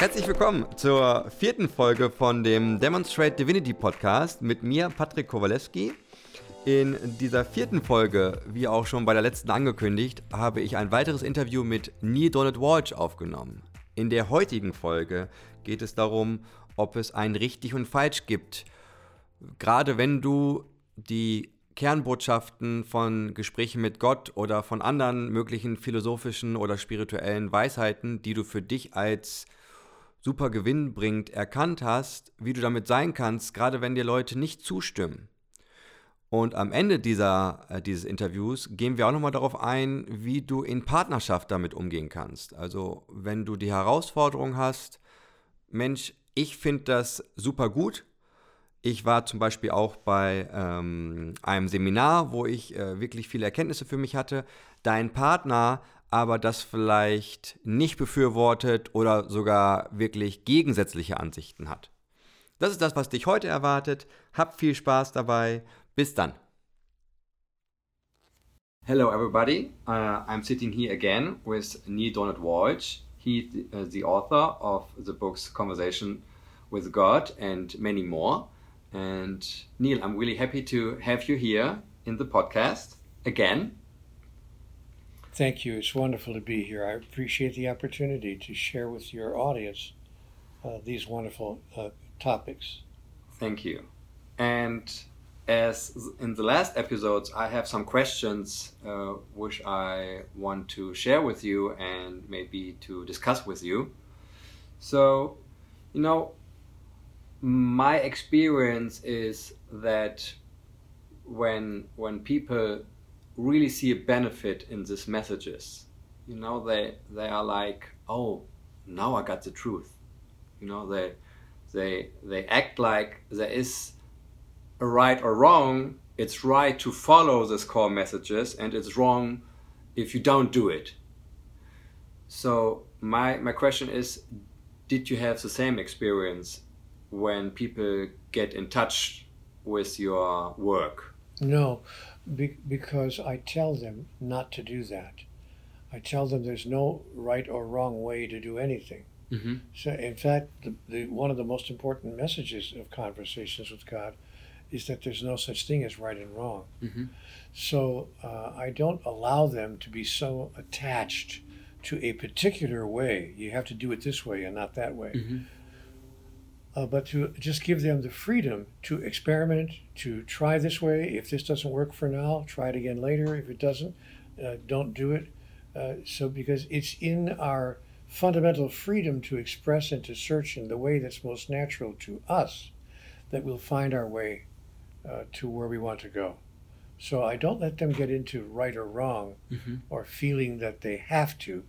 Herzlich willkommen zur vierten Folge von dem Demonstrate Divinity Podcast mit mir, Patrick Kowalewski. In dieser vierten Folge, wie auch schon bei der letzten angekündigt, habe ich ein weiteres Interview mit Neil Donald Walsh aufgenommen. In der heutigen Folge geht es darum, ob es ein richtig und falsch gibt. Gerade wenn du die Kernbotschaften von Gesprächen mit Gott oder von anderen möglichen philosophischen oder spirituellen Weisheiten, die du für dich als super gewinnbringend erkannt hast, wie du damit sein kannst, gerade wenn dir Leute nicht zustimmen. Und am Ende dieser, äh, dieses Interviews gehen wir auch nochmal darauf ein, wie du in Partnerschaft damit umgehen kannst. Also wenn du die Herausforderung hast, Mensch, ich finde das super gut. Ich war zum Beispiel auch bei ähm, einem Seminar, wo ich äh, wirklich viele Erkenntnisse für mich hatte. Dein Partner aber das vielleicht nicht befürwortet oder sogar wirklich gegensätzliche Ansichten hat. Das ist das, was dich heute erwartet. Hab viel Spaß dabei. Bis dann. Hello, everybody. Uh, I'm sitting here again with Neil Donald Walsh. He's uh, the author of the books Conversation with God and many more. And Neil, I'm really happy to have you here in the podcast again. Thank you. It's wonderful to be here. I appreciate the opportunity to share with your audience uh, these wonderful uh, topics. Thank you. And as in the last episodes, I have some questions uh, which I want to share with you and maybe to discuss with you. So, you know, my experience is that when when people really see a benefit in these messages. You know, they they are like, oh, now I got the truth. You know, they they they act like there is a right or wrong. It's right to follow these core messages, and it's wrong if you don't do it. So my my question is, did you have the same experience when people get in touch with your work? No, be- because I tell them not to do that. I tell them there's no right or wrong way to do anything. Mm-hmm. So, in fact, the, the, one of the most important messages of conversations with God is that there's no such thing as right and wrong. Mm-hmm. So, uh, I don't allow them to be so attached to a particular way. You have to do it this way and not that way. Mm-hmm uh, but to just give them the freedom to experiment, to try this way. If this doesn't work for now, try it again later. If it doesn't, uh, don't do it. Uh, so, because it's in our fundamental freedom to express and to search in the way that's most natural to us that we'll find our way uh, to where we want to go. So, I don't let them get into right or wrong mm-hmm. or feeling that they have to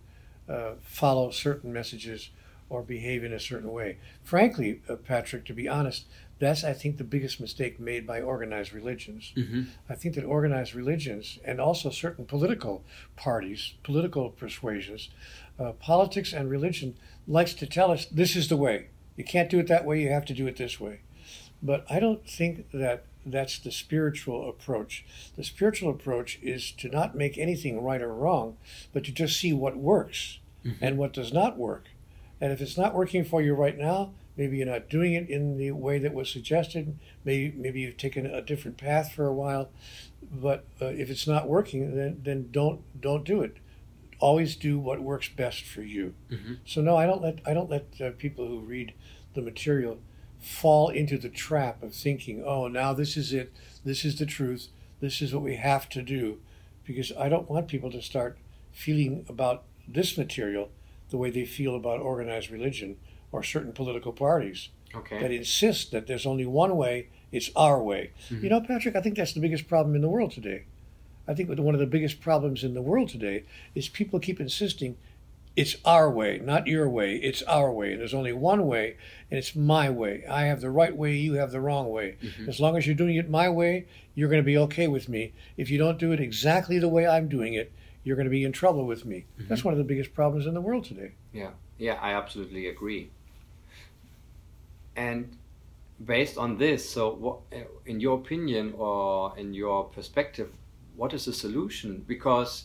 uh, follow certain messages or behave in a certain way. Frankly, uh, Patrick, to be honest, that's I think the biggest mistake made by organized religions. Mm-hmm. I think that organized religions and also certain political parties, political persuasions, uh, politics and religion likes to tell us this is the way. You can't do it that way. You have to do it this way. But I don't think that that's the spiritual approach. The spiritual approach is to not make anything right or wrong, but to just see what works mm-hmm. and what does not work and if it's not working for you right now, maybe you're not doing it in the way that was suggested. Maybe maybe you've taken a different path for a while. But uh, if it's not working, then then don't don't do it. Always do what works best for you. Mm-hmm. So no, I don't let I don't let uh, people who read the material fall into the trap of thinking, oh, now this is it. This is the truth. This is what we have to do, because I don't want people to start feeling about this material the way they feel about organized religion or certain political parties okay. that insist that there's only one way, it's our way. Mm-hmm. You know, Patrick, I think that's the biggest problem in the world today. I think one of the biggest problems in the world today is people keep insisting it's our way, not your way, it's our way. There's only one way, and it's my way. I have the right way, you have the wrong way. Mm-hmm. As long as you're doing it my way, you're going to be okay with me. If you don't do it exactly the way I'm doing it, you're going to be in trouble with me. Mm-hmm. That's one of the biggest problems in the world today. Yeah, yeah, I absolutely agree. And based on this, so what, in your opinion or in your perspective, what is the solution? Because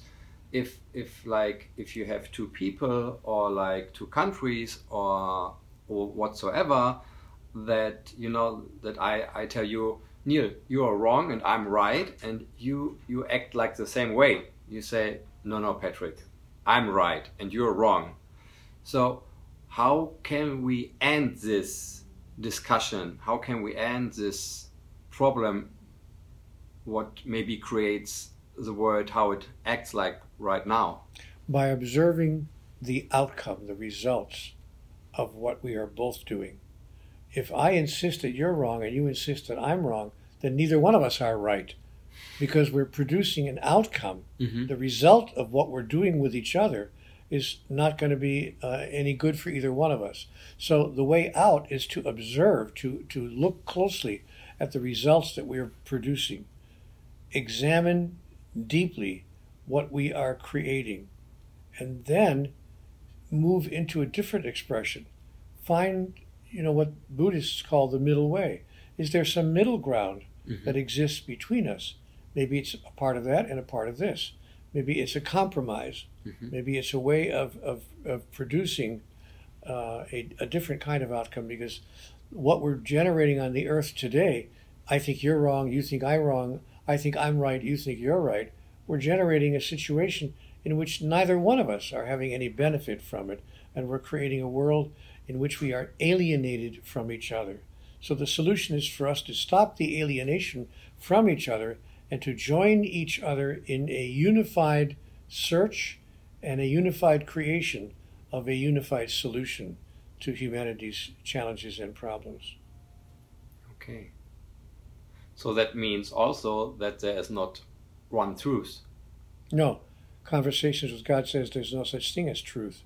if if like if you have two people or like two countries or or whatsoever that you know that I I tell you Neale you are wrong and I'm right and you you act like the same way you say no no Patrick. I'm right and you're wrong. So how can we end this discussion? How can we end this problem? What maybe creates the world how it acts like right now? By observing the outcome, the results of what we are both doing. If I insist that you're wrong and you insist that I'm wrong, then neither one of us are right because we're producing an outcome. Mm-hmm. The result of what we're doing with each other is not going to be uh, any good for either one of us. So the way out is to observe, to, to look closely at the results that we're producing, examine deeply what we are creating, and then move into a different expression. Find, you know, what Buddhists call the middle way. Is there some middle ground mm-hmm. that exists between us? Maybe it's a part of that and a part of this. Maybe it's a compromise. Mm-hmm. Maybe it's a way of, of, of producing uh, a, a different kind of outcome because what we're generating on the earth today, I think you're wrong, you think I'm wrong, I think I'm right, you think you're right, we're generating a situation in which neither one of us are having any benefit from it, and we're creating a world in which we are alienated from each other. So the solution is for us to stop the alienation from each other and to join each other in a unified search and a unified creation of a unified solution to humanity's challenges and problems. Okay. So that means also that there is not one truth. No. Conversations with God says there's no such thing as truth.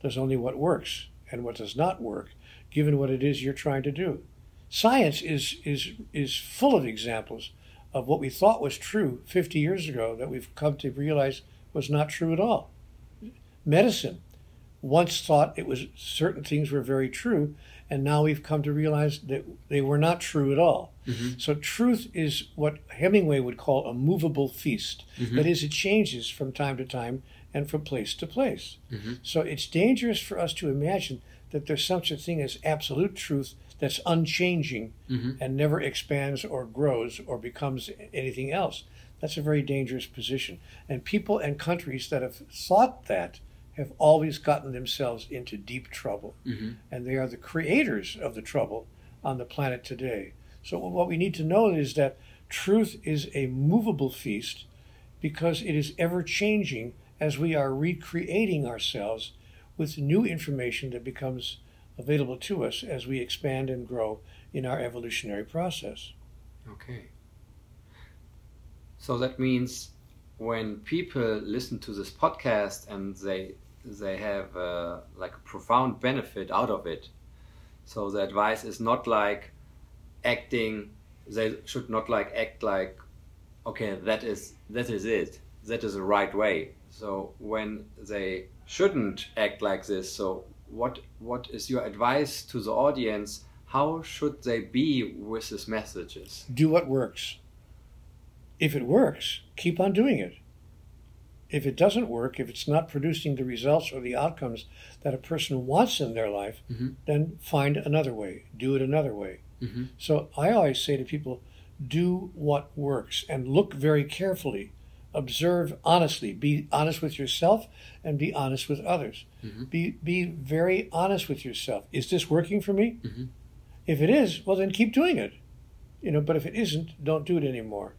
There's only what works and what does not work, given what it is you're trying to do. Science is, is, is full of examples of what we thought was true 50 years ago that we've come to realize was not true at all. Medicine once thought it was certain things were very true, and now we've come to realize that they were not true at all. Mm-hmm. So truth is what Hemingway would call a movable feast. Mm-hmm. That is, it changes from time to time and from place to place. Mm-hmm. So it's dangerous for us to imagine that there's such a thing as absolute truth that's unchanging mm-hmm. and never expands or grows or becomes anything else. That's a very dangerous position. And people and countries that have thought that have always gotten themselves into deep trouble. Mm-hmm. And they are the creators of the trouble on the planet today. So, what we need to know is that truth is a movable feast because it is ever changing as we are recreating ourselves with new information that becomes available to us as we expand and grow in our evolutionary process. Okay. So that means when people listen to this podcast and they they have uh, like a profound benefit out of it. So the advice is not like acting. They should not like act like, okay, that is that is it. That is the right way. So when they shouldn't act like this, so what what is your advice to the audience? How should they be with these messages? Do what works. If it works, keep on doing it. If it doesn't work, if it's not producing the results or the outcomes that a person wants in their life, mm-hmm. then find another way, do it another way. Mm-hmm. So I always say to people, do what works and look very carefully. Observe honestly. Be honest with yourself and be honest with others. Mm-hmm. Be, be very honest with yourself. Is this working for me? Mm-hmm. If it is, well, then keep doing it. You know, but if it isn't, don't do it anymore.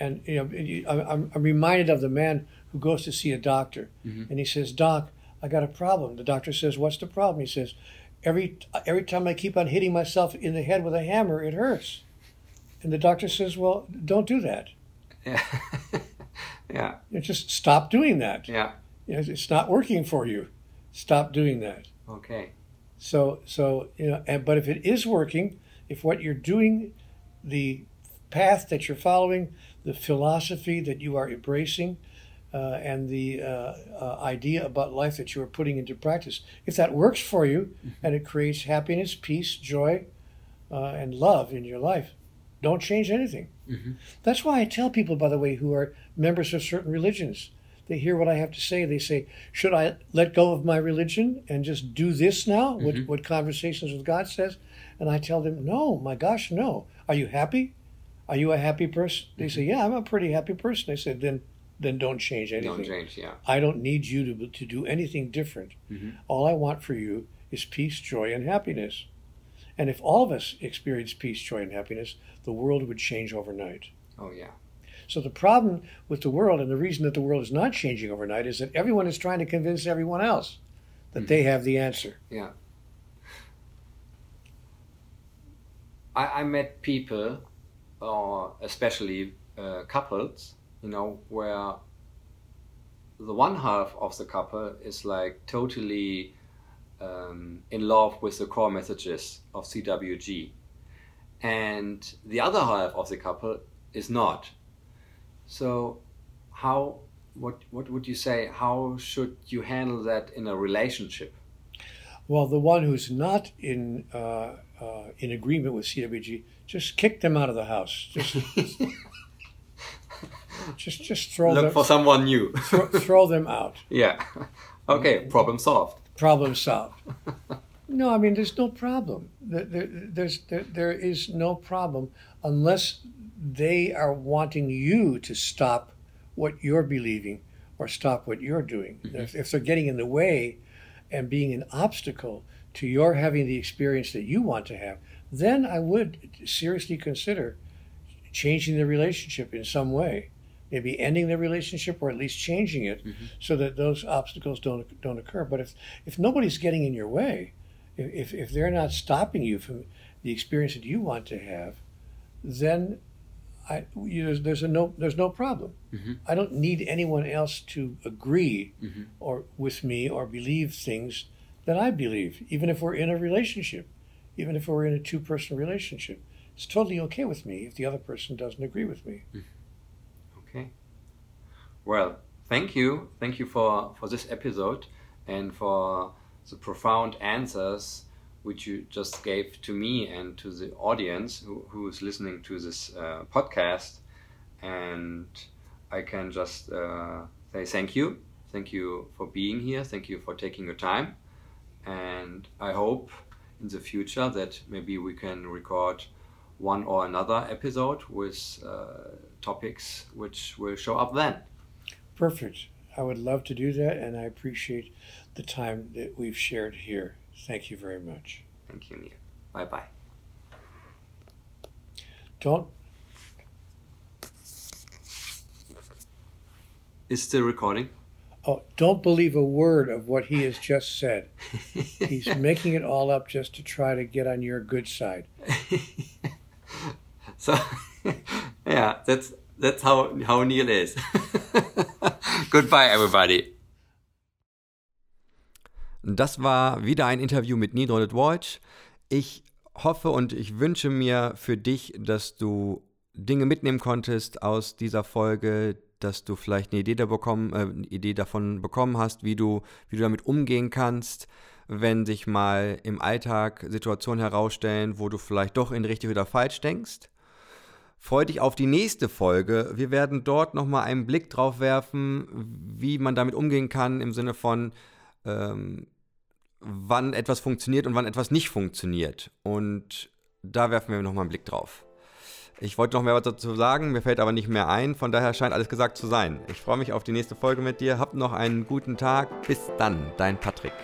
And you know, I'm, I'm reminded of the man who goes to see a doctor, mm-hmm. and he says, "Doc, I got a problem." The doctor says, "What's the problem?" He says, "Every every time I keep on hitting myself in the head with a hammer, it hurts." And the doctor says, "Well, don't do that." Yeah. yeah. You know, just stop doing that. Yeah. You know, it's not working for you. Stop doing that. Okay. So so you know, and, but if it is working, if what you're doing, the path that you're following, the philosophy that you are embracing, uh, and the uh, uh, idea about life that you are putting into practice. If that works for you mm-hmm. and it creates happiness, peace, joy, uh, and love in your life, don't change anything. Mm-hmm. That's why I tell people, by the way, who are members of certain religions, they hear what I have to say. They say, Should I let go of my religion and just do this now? What, Mhm. what Conversations with God says? And I tell them, No, my gosh, no. Are you happy? Are you a happy person? They say, Yeah, I'm a pretty happy person. I said, Then then don't change anything. Don't change, yeah. I don't need you to, to do anything different. Mhm. All I want for you is peace, joy, and happiness. And if all of us experienced peace, joy, and happiness, the world would change overnight. Oh, yeah. So the problem with the world, and the reason that the world is not changing overnight, is that everyone is trying to convince everyone else that they have the answer. Yeah. I, I met people, or especially uh, couples, you know, where the one half of the couple is like totally um, in love with the core messages of CWG, and the other half of the couple is not. So, how? What What would you say? How should you handle that in a relationship? Well, the one who's not in uh, uh, in agreement with CWG, just kick them out of the house. Just just just throw Look them for someone new. throw, throw them out. Yeah. Okay, problem solved. Problem solved. No, I mean there's no problem. There, there, there's there, there is no problem unless they are wanting you to stop what you're believing or stop what you're doing. Mm-hmm. If, if they're getting in the way and being an obstacle to your having the experience that you want to have, then I would seriously consider changing the relationship in some way. Maybe ending the relationship or at least changing it so that those obstacles don't don't occur. But if if nobody's getting in your way, if if they're not stopping you from the experience that you want to have, then I you, there's, there's a no there's no problem. Mhm. I don't need anyone else to agree Mhm. or with me or believe things that I believe, even if we're in a relationship, even if we're in a two person relationship. It's totally okay with me if the other person doesn't agree with me. Okay. Well, thank you. Thank you for, for this episode and for the profound answers which you just gave to me and to the audience who, who is listening to this uh, podcast. And I can just uh, say thank you. Thank you for being here. Thank you for taking your time. And I hope in the future that maybe we can record one or another episode with uh, topics which will show up then. Perfect. I would love to do that, and I appreciate the time that we've shared here. Thank you very much. Thank you, Neale. Bye bye. Don't Is still recording? oh, don't believe a word of what he has just said. He's making it all up just to try to get on your good side. so, yeah, that's that's how how Neil is. Goodbye, everybody. Das war wieder ein Interview mit Neil Walsh. Ich hoffe und ich wünsche mir für dich, dass du Dinge mitnehmen konntest aus dieser Folge, dass du vielleicht eine Idee, da bekommen, äh, Idee davon bekommen hast, wie du, wie du damit umgehen kannst, wenn sich mal im Alltag Situationen herausstellen, wo du vielleicht doch in richtig oder falsch denkst. Freu dich auf die nächste Folge. Wir werden dort nochmal einen Blick drauf werfen, wie man damit umgehen kann, im Sinne von, ähm, wann etwas funktioniert und wann etwas nicht funktioniert. Und da werfen wir nochmal einen Blick drauf. Ich wollte noch mehr was dazu sagen, mir fällt aber nicht mehr ein, von daher scheint alles gesagt zu sein. Ich freue mich auf die nächste Folge mit dir. Habt noch einen guten Tag. Bis dann, dein Patrick.